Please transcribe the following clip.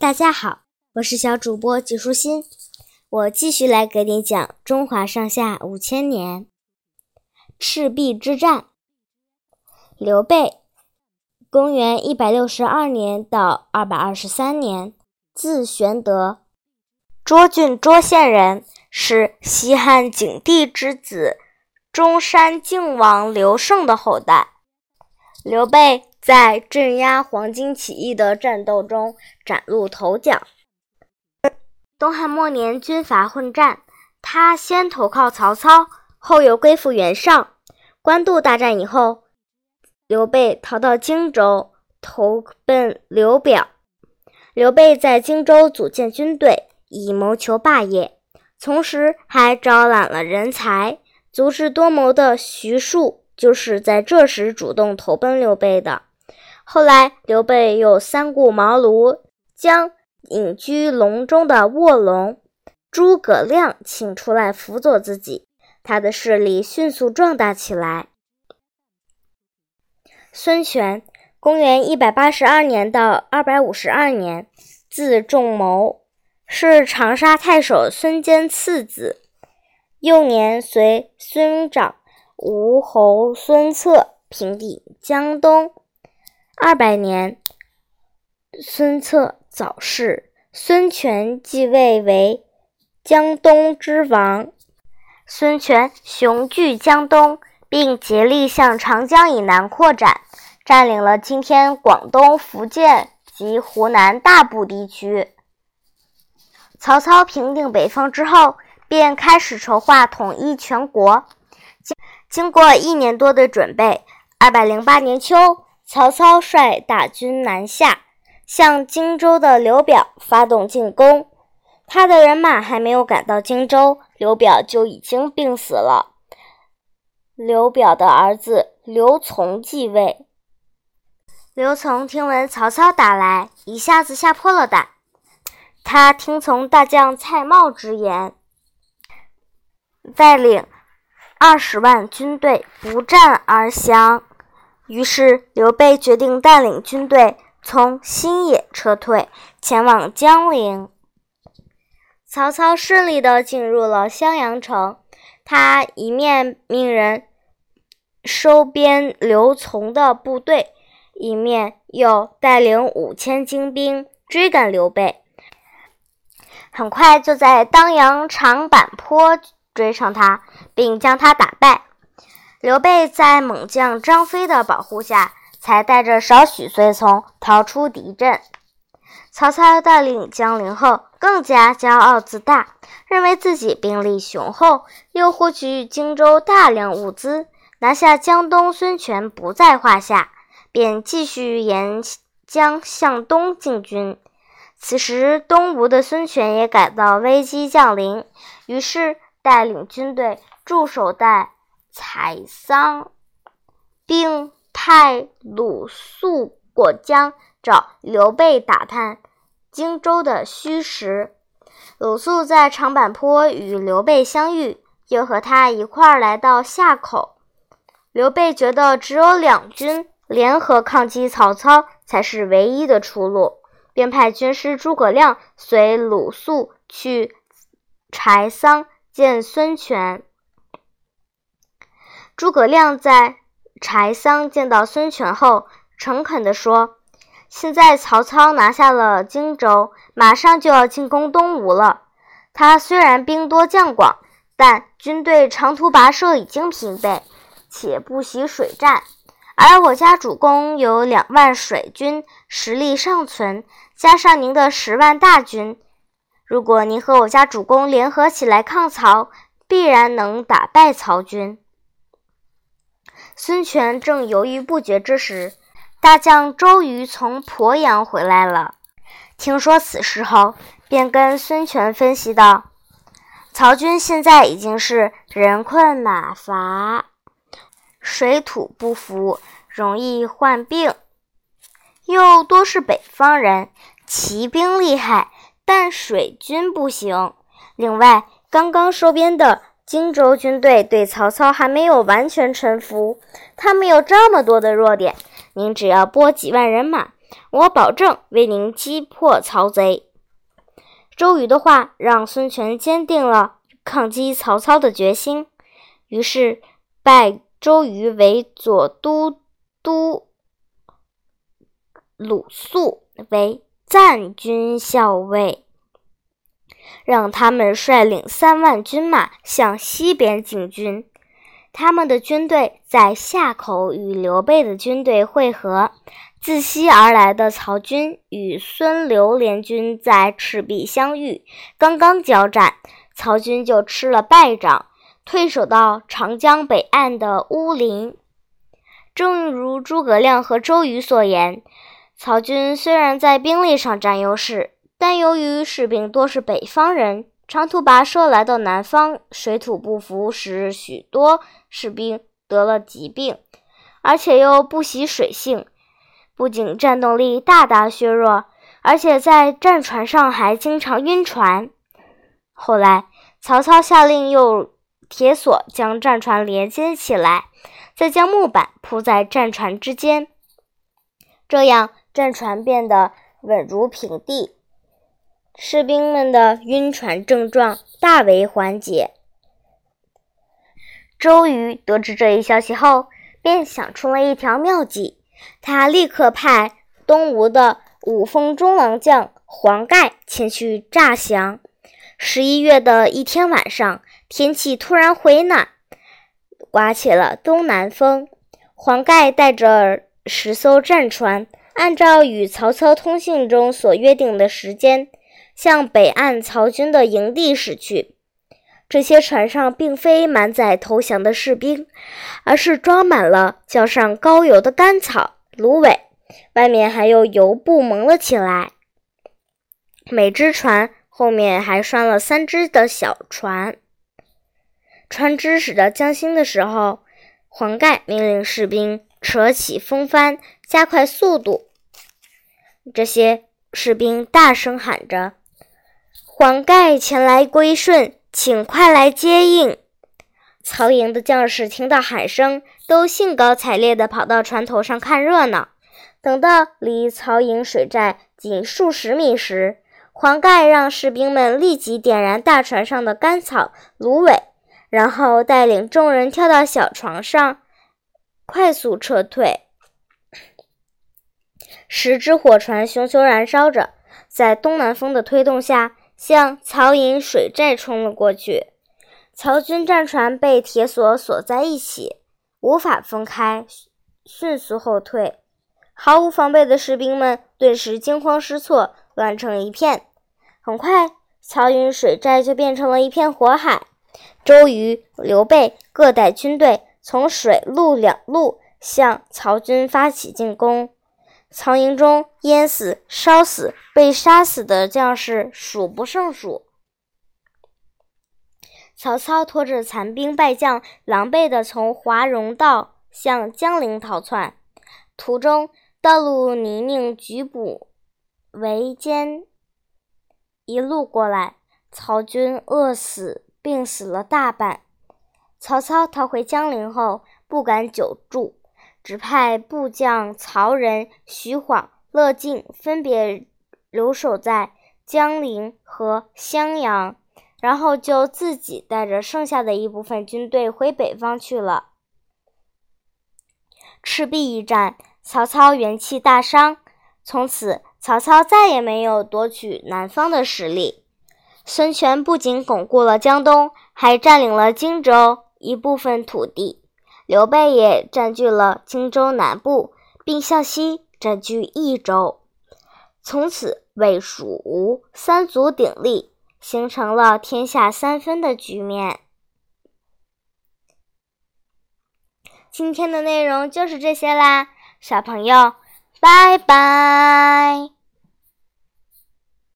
大家好，我是小主播纪舒心，我继续来给你讲中华上下五千年赤壁之战。刘备，公元一百六十二年到二百二十三年，字玄德，涿郡涿县人，是西汉景帝之子中山靖王刘胜的后代。刘备。在镇压黄巾起义的战斗中崭露头角。东汉末年，军阀混战，他先投靠曹操，后又归附袁绍。官渡大战以后，刘备逃到荆州，投奔刘表。刘备在荆州组建军队，以谋求霸业，同时还招揽了人才。足智多谋的徐庶就是在这时主动投奔刘备的。后来，刘备又三顾茅庐，将隐居隆中的卧龙诸葛亮请出来辅佐自己，他的势力迅速壮大起来。孙权，公元一百八十二年到二百五十二年，字仲谋，是长沙太守孙坚次子，幼年随孙长吴侯孙策平定江东。二百年，孙策早逝，孙权继位为江东之王。孙权雄踞江东，并竭力向长江以南扩展，占领了今天广东、福建及湖南大部地区。曹操平定北方之后，便开始筹划统一全国。经经过一年多的准备，二百零八年秋。曹操率大军南下，向荆州的刘表发动进攻。他的人马还没有赶到荆州，刘表就已经病死了。刘表的儿子刘琮继位。刘琮听闻曹操打来，一下子吓破了胆。他听从大将蔡瑁之言，带领二十万军队不战而降。于是，刘备决定带领军队从新野撤退，前往江陵。曹操顺利地进入了襄阳城，他一面命人收编刘琮的部队，一面又带领五千精兵追赶刘备。很快就在当阳长坂坡追上他，并将他打败。刘备在猛将张飞的保护下，才带着少许随从逃出敌阵。曹操带领江陵后，更加骄傲自大，认为自己兵力雄厚，又获取荆州大量物资，拿下江东，孙权不在话下，便继续沿江向东进军。此时，东吴的孙权也感到危机降临，于是带领军队驻守在。采桑，并派鲁肃过江找刘备打探荆州的虚实。鲁肃在长坂坡与刘备相遇，又和他一块儿来到夏口。刘备觉得只有两军联合抗击曹操才是唯一的出路，便派军师诸葛亮随鲁肃去柴桑见孙权。诸葛亮在柴桑见到孙权后，诚恳地说：“现在曹操拿下了荆州，马上就要进攻东吴了。他虽然兵多将广，但军队长途跋涉已经疲惫，且不习水战。而我家主公有两万水军，实力尚存，加上您的十万大军，如果您和我家主公联合起来抗曹，必然能打败曹军。”孙权正犹豫不决之时，大将周瑜从鄱阳回来了。听说此事后，便跟孙权分析道：“曹军现在已经是人困马乏，水土不服，容易患病，又多是北方人，骑兵厉害，但水军不行。另外，刚刚收编的。”荆州军队对曹操还没有完全臣服，他们有这么多的弱点，您只要拨几万人马，我保证为您击破曹贼。”周瑜的话让孙权坚定了抗击曹操的决心，于是拜周瑜为左都督，鲁肃为赞军校尉。让他们率领三万军马向西边进军。他们的军队在夏口与刘备的军队会合。自西而来的曹军与孙刘联军在赤壁相遇，刚刚交战，曹军就吃了败仗，退守到长江北岸的乌林。正如诸葛亮和周瑜所言，曹军虽然在兵力上占优势。但由于士兵多是北方人，长途跋涉来到南方，水土不服，使许多士兵得了疾病，而且又不习水性，不仅战斗力大大削弱，而且在战船上还经常晕船。后来，曹操下令用铁索将战船连接起来，再将木板铺在战船之间，这样战船变得稳如平地。士兵们的晕船症状大为缓解。周瑜得知这一消息后，便想出了一条妙计。他立刻派东吴的五峰中郎将黄盖前去诈降。十一月的一天晚上，天气突然回暖，刮起了东南风。黄盖带着十艘战船，按照与曹操通信中所约定的时间。向北岸曹军的营地驶去。这些船上并非满载投降的士兵，而是装满了浇上高油的干草、芦苇，外面还有油布蒙了起来。每只船后面还拴了三只的小船。船只驶到江心的时候，黄盖命令士兵扯起风帆，加快速度。这些士兵大声喊着。黄盖前来归顺，请快来接应。曹营的将士听到喊声，都兴高采烈地跑到船头上看热闹。等到离曹营水寨仅数十米时，黄盖让士兵们立即点燃大船上的干草、芦苇，然后带领众人跳到小床上，快速撤退。十只火船熊熊燃烧着，在东南风的推动下。向曹营水寨冲了过去，曹军战船被铁索锁在一起，无法分开，迅速后退。毫无防备的士兵们顿时惊慌失措，乱成一片。很快，曹营水寨就变成了一片火海。周瑜、刘备各带军队从水陆两路向曹军发起进攻。曹营中淹死、烧死、被杀死的将士数不胜数。曹操拖着残兵败将，狼狈地从华容道向江陵逃窜，途中道路泥泞，局部围艰，一路过来，曹军饿死、病死了大半。曹操逃回江陵后，不敢久住。只派部将曹仁、徐晃、乐进分别留守在江陵和襄阳，然后就自己带着剩下的一部分军队回北方去了。赤壁一战，曹操元气大伤，从此曹操再也没有夺取南方的实力。孙权不仅巩固了江东，还占领了荆州一部分土地。刘备也占据了荆州南部，并向西占据益州，从此魏、蜀、吴三足鼎立，形成了天下三分的局面。今天的内容就是这些啦，小朋友，拜拜。